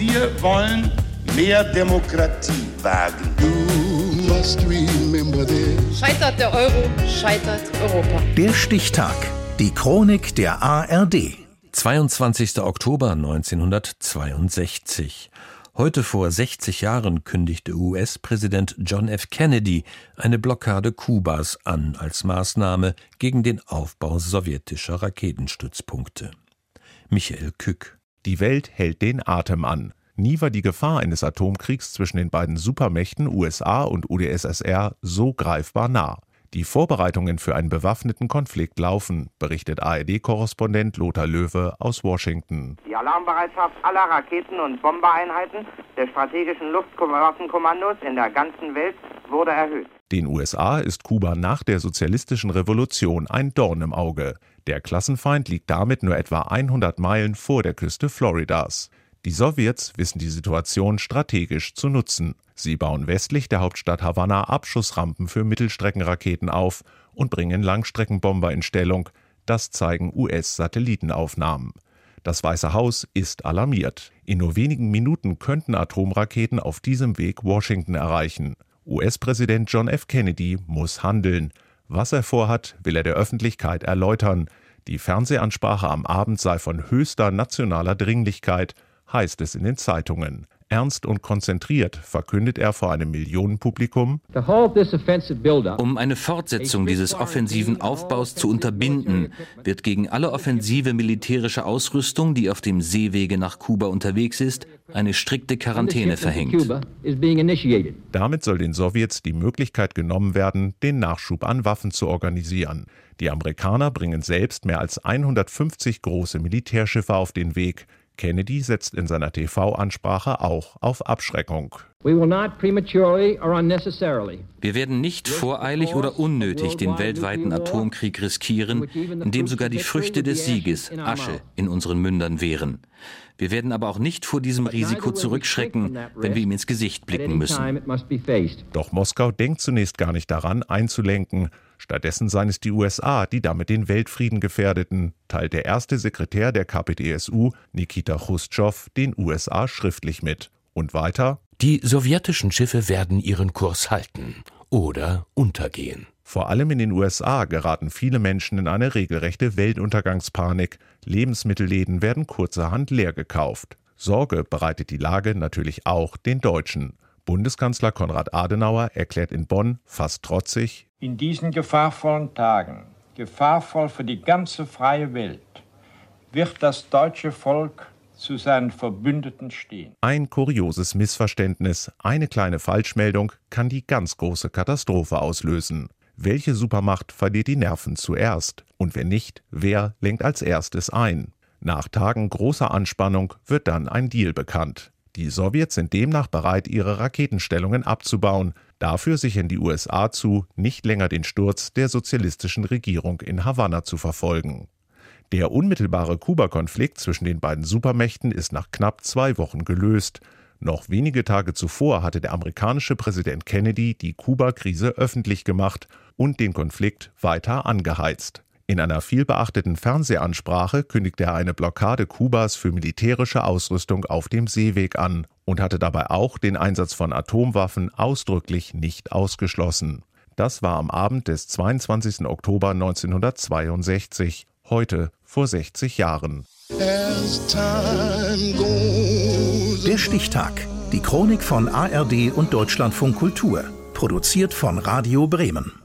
Wir wollen mehr Demokratie wagen. Scheitert der Euro, scheitert Europa. Der Stichtag. Die Chronik der ARD. 22. Oktober 1962. Heute vor 60 Jahren kündigte US-Präsident John F. Kennedy eine Blockade Kubas an als Maßnahme gegen den Aufbau sowjetischer Raketenstützpunkte. Michael Kück. Die Welt hält den Atem an. Nie war die Gefahr eines Atomkriegs zwischen den beiden Supermächten USA und UdSSR so greifbar nah. Die Vorbereitungen für einen bewaffneten Konflikt laufen, berichtet ARD-Korrespondent Lothar Löwe aus Washington. Die Alarmbereitschaft aller Raketen- und Bombereinheiten der strategischen Luftwaffenkommandos in der ganzen Welt wurde erhöht. Den USA ist Kuba nach der sozialistischen Revolution ein Dorn im Auge. Der Klassenfeind liegt damit nur etwa 100 Meilen vor der Küste Floridas. Die Sowjets wissen die Situation strategisch zu nutzen. Sie bauen westlich der Hauptstadt Havanna Abschussrampen für Mittelstreckenraketen auf und bringen Langstreckenbomber in Stellung. Das zeigen US-Satellitenaufnahmen. Das Weiße Haus ist alarmiert. In nur wenigen Minuten könnten Atomraketen auf diesem Weg Washington erreichen. US-Präsident John F. Kennedy muss handeln. Was er vorhat, will er der Öffentlichkeit erläutern. Die Fernsehansprache am Abend sei von höchster nationaler Dringlichkeit heißt es in den Zeitungen. Ernst und konzentriert verkündet er vor einem Millionenpublikum, um eine Fortsetzung dieses offensiven Aufbaus zu unterbinden, wird gegen alle offensive militärische Ausrüstung, die auf dem Seewege nach Kuba unterwegs ist, eine strikte Quarantäne verhängt. Damit soll den Sowjets die Möglichkeit genommen werden, den Nachschub an Waffen zu organisieren. Die Amerikaner bringen selbst mehr als 150 große Militärschiffe auf den Weg. Kennedy setzt in seiner TV-Ansprache auch auf Abschreckung. Wir werden nicht voreilig oder unnötig den weltweiten Atomkrieg riskieren, indem sogar die Früchte des Sieges Asche in unseren Mündern wären. Wir werden aber auch nicht vor diesem Risiko zurückschrecken, wenn wir ihm ins Gesicht blicken müssen. Doch Moskau denkt zunächst gar nicht daran, einzulenken. Stattdessen seien es die USA, die damit den Weltfrieden gefährdeten, teilt der erste Sekretär der KPDSU, Nikita Khrushchev, den USA schriftlich mit. Und weiter: Die sowjetischen Schiffe werden ihren Kurs halten oder untergehen. Vor allem in den USA geraten viele Menschen in eine regelrechte Weltuntergangspanik. Lebensmittelläden werden kurzerhand leer gekauft. Sorge bereitet die Lage natürlich auch den Deutschen. Bundeskanzler Konrad Adenauer erklärt in Bonn fast trotzig, in diesen gefahrvollen Tagen, gefahrvoll für die ganze freie Welt, wird das deutsche Volk zu seinen Verbündeten stehen. Ein kurioses Missverständnis, eine kleine Falschmeldung kann die ganz große Katastrophe auslösen. Welche Supermacht verliert die Nerven zuerst? Und wenn nicht, wer lenkt als erstes ein? Nach Tagen großer Anspannung wird dann ein Deal bekannt. Die Sowjets sind demnach bereit, ihre Raketenstellungen abzubauen. Dafür sichern die USA zu, nicht länger den Sturz der sozialistischen Regierung in Havanna zu verfolgen. Der unmittelbare Kuba-Konflikt zwischen den beiden Supermächten ist nach knapp zwei Wochen gelöst. Noch wenige Tage zuvor hatte der amerikanische Präsident Kennedy die Kuba-Krise öffentlich gemacht und den Konflikt weiter angeheizt. In einer vielbeachteten Fernsehansprache kündigte er eine Blockade Kubas für militärische Ausrüstung auf dem Seeweg an und hatte dabei auch den Einsatz von Atomwaffen ausdrücklich nicht ausgeschlossen. Das war am Abend des 22. Oktober 1962, heute vor 60 Jahren. Der Stichtag. Die Chronik von ARD und Deutschlandfunk Kultur. Produziert von Radio Bremen.